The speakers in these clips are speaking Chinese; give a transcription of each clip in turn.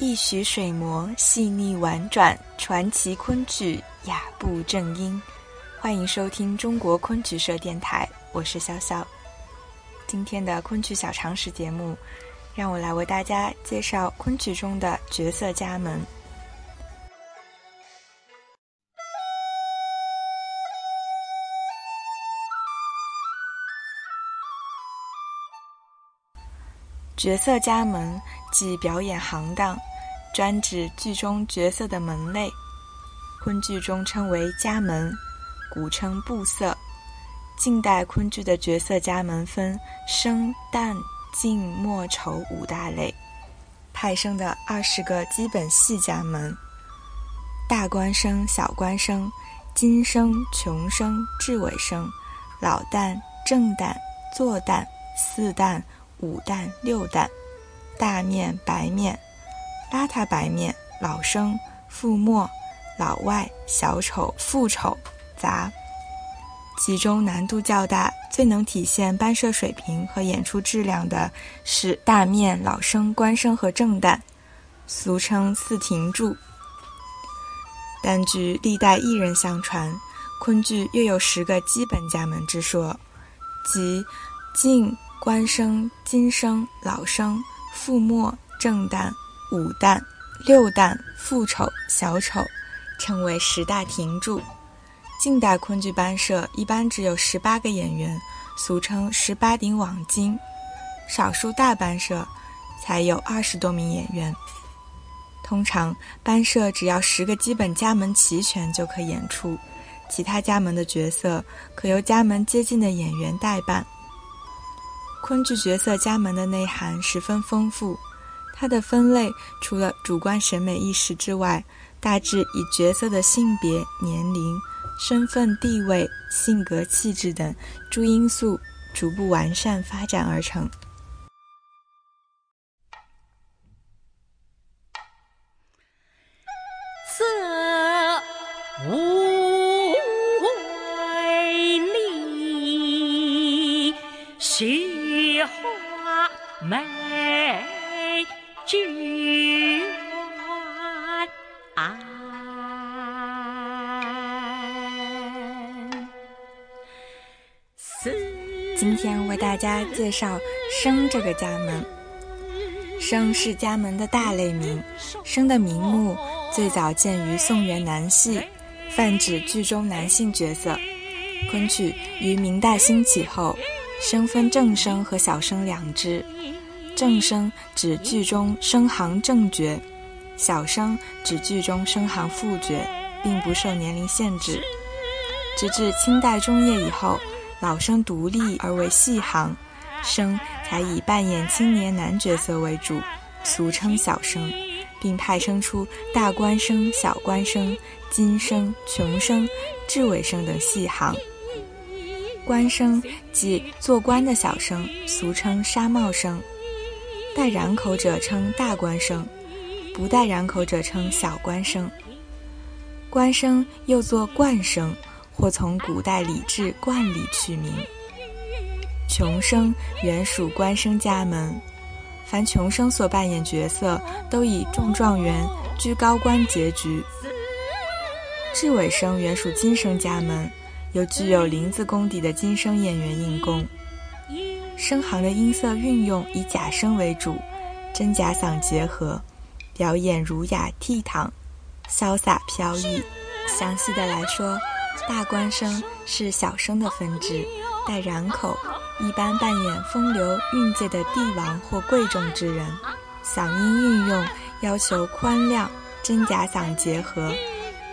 一曲水磨细腻婉转，传奇昆曲雅步正音。欢迎收听中国昆曲社电台，我是潇潇。今天的昆曲小常识节目，让我来为大家介绍昆曲中的角色家门。角色家门即表演行当。专指剧中角色的门类，昆剧中称为家门，古称布色。近代昆剧的角色家门分生、旦、净、末、丑五大类，派生的二十个基本戏家门：大官生、小官生、金生、穷生、至尾生、老旦、正旦、坐旦、四旦、五旦、六旦、大面、白面。邋遢白面、老生、副末、老外、小丑、副丑、杂，其中难度较大、最能体现班社水平和演出质量的是大面、老生、官生和正旦，俗称四停柱。但据历代艺人相传，昆剧又有十个基本家门之说，即净、官生、金生、老生、副末、正旦。五旦、六旦、副丑、小丑，称为十大亭柱。近代昆剧班社一般只有十八个演员，俗称十八顶网巾；少数大班社才有二十多名演员。通常班社只要十个基本家门齐全就可演出，其他家门的角色可由家门接近的演员代扮。昆剧角色家门的内涵十分丰富。它的分类除了主观审美意识之外，大致以角色的性别、年龄、身份、地位、性格、气质等诸因素逐步完善发展而成。色无为丽，雪花美。剧安。今天为大家介绍生这个家门。生是家门的大类名，生的名目最早见于宋元南戏，泛指剧中男性角色。昆曲于明代兴起后，生分正生和小生两支。正生指剧中生行正角，小生指剧中生行副角，并不受年龄限制。直至清代中叶以后，老生独立而为戏行，生才以扮演青年男角色为主，俗称小生，并派生出大官生、小官生、金生、穷生、智尾生等戏行。官生即做官的小生，俗称纱帽生。带染口者称大官生，不带染口者称小官生。官生又作冠生，或从古代礼制冠礼取名。穷生原属官生家门，凡穷生所扮演角色都以中状元、居高官结局。至尾生原属金生家门，由具有林字功底的金生演员应功。声行的音色运用以假声为主，真假嗓结合，表演儒雅倜傥、潇洒飘逸。详细的来说，大官声是小声的分支，带染口，一般扮演风流韵界的帝王或贵重之人。嗓音运用要求宽亮，真假嗓结合，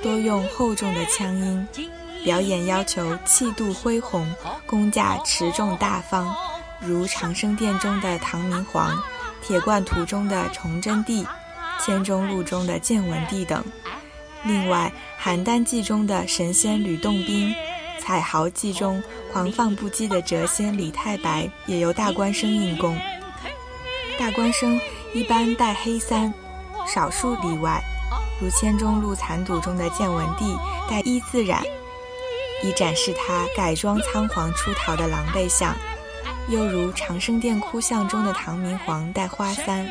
多用厚重的腔音。表演要求气度恢宏，工架持重大方。如长生殿中的唐明皇，铁罐图中的崇祯帝，千钟录中的建文帝等。另外，邯郸记中的神仙吕洞宾，彩豪记中狂放不羁的谪仙李太白，也由大官生应功。大官生一般戴黑三，少数例外，如千钟录残赌中的建文帝戴一字染，以展示他改装仓皇出逃的狼狈相。又如长生殿哭像中的唐明皇戴花簪，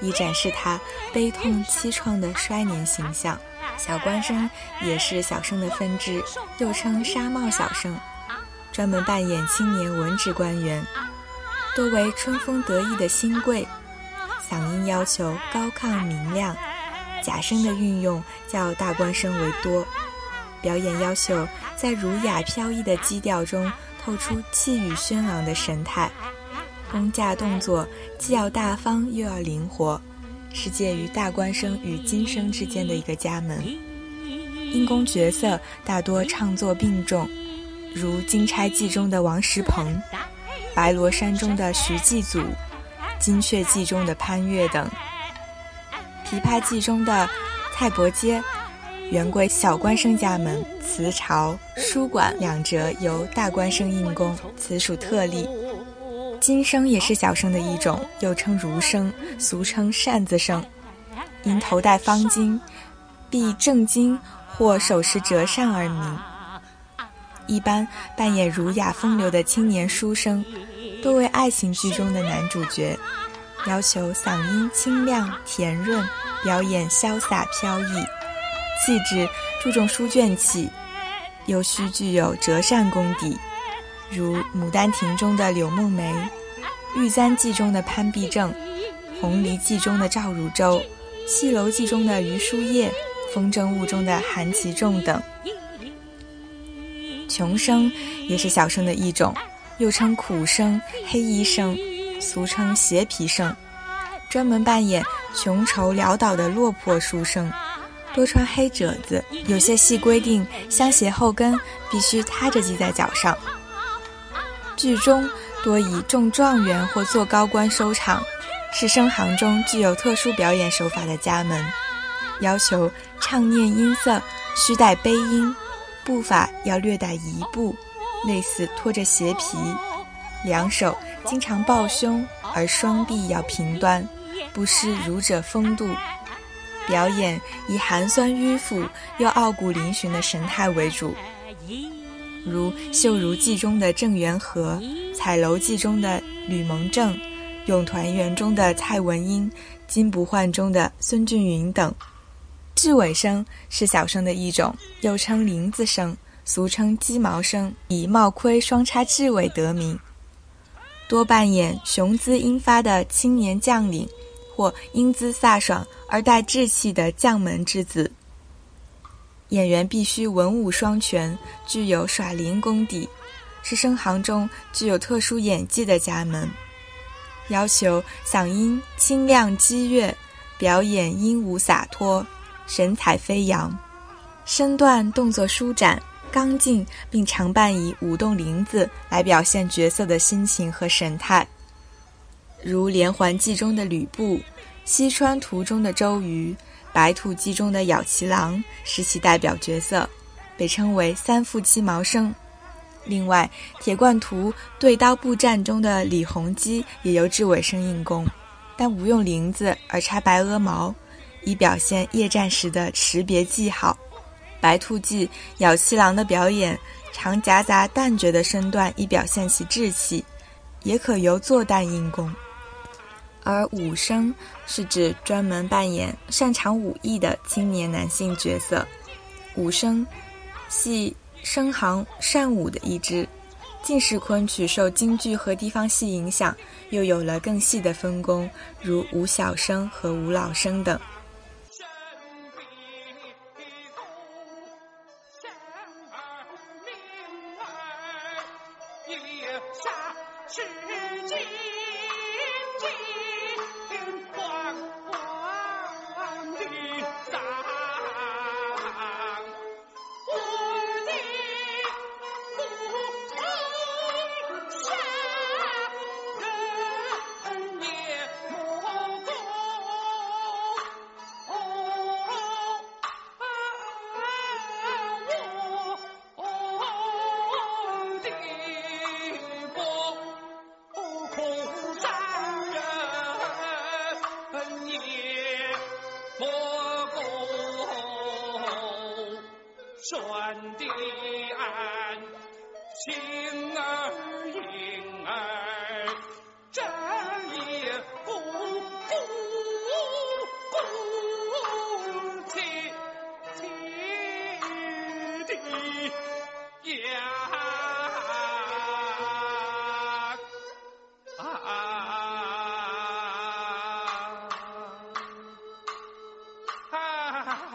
以展示他悲痛凄怆的衰年形象。小官生也是小生的分支，又称纱帽小生，专门扮演青年文职官员，多为春风得意的新贵，嗓音要求高亢明亮。假声的运用较大官声为多，表演要求在儒雅飘逸的基调中透出气宇轩昂的神态，功架动作既要大方又要灵活。是介于大官生与金生之间的一个家门。因公角色大多唱作并重，如《金钗记》中的王石鹏，《白罗山》中的徐继祖，《金雀记》中的潘岳等，《琵琶记》中的蔡伯喈，原归小官生家门。词朝、书馆两折由大官生应功，此属特例。金生也是小生的一种，又称儒生，俗称扇子生。因头戴方巾，必正襟或手持折扇而名。一般扮演儒雅风流的青年书生，多为爱情剧中的男主角，要求嗓音清亮甜润，表演潇洒飘逸，气质注重书卷气，又需具有折扇功底。如《牡丹亭》中的柳梦梅，《玉簪记》中的潘必正，《红梨记》中的赵汝州，《戏楼记》中的余叔夜，《风筝误》中的韩其仲等。穷生也是小生的一种，又称苦生、黑衣生，俗称斜皮生，专门扮演穷愁潦倒的落魄书生，多穿黑褶子，有些戏规定相鞋后跟必须塌着系在脚上。剧中多以中状元或做高官收场，是生行中具有特殊表演手法的家门，要求唱念音色须带悲音，步伐要略带移步，类似拖着鞋皮，两手经常抱胸，而双臂要平端，不失儒者风度。表演以寒酸迂腐又傲骨嶙峋的神态为主。如《绣如记》中的郑元和，《彩楼记》中的吕蒙正，《咏团圆》中的蔡文英，《金不换》中的孙俊云等。雉尾声是小生的一种，又称林子声，俗称鸡毛声，以帽盔双插雉尾得名。多扮演雄姿英发的青年将领，或英姿飒爽而带志气的将门之子。演员必须文武双全，具有耍伶功底，是生行中具有特殊演技的家门。要求嗓音清亮激越，表演英武洒脱，神采飞扬，身段动作舒展刚劲，并常伴以舞动林子来表现角色的心情和神态。如《连环计》中的吕布，《西川图》中的周瑜。《白兔记》中的咬旗郎是其代表角色，被称为三副鸡毛生。另外，《铁罐图》对刀步战中的李弘基也由雉尾生硬攻，但无用翎子而插白鹅毛，以表现夜战时的识别记号。《白兔记》咬旗郎的表演常夹杂旦角的身段，以表现其志气，也可由坐旦应攻。而武生是指专门扮演擅长武艺的青年男性角色，武生系生行善武的一支。进士昆曲受京剧和地方戏影响，又有了更细的分工，如武小生和武老生等。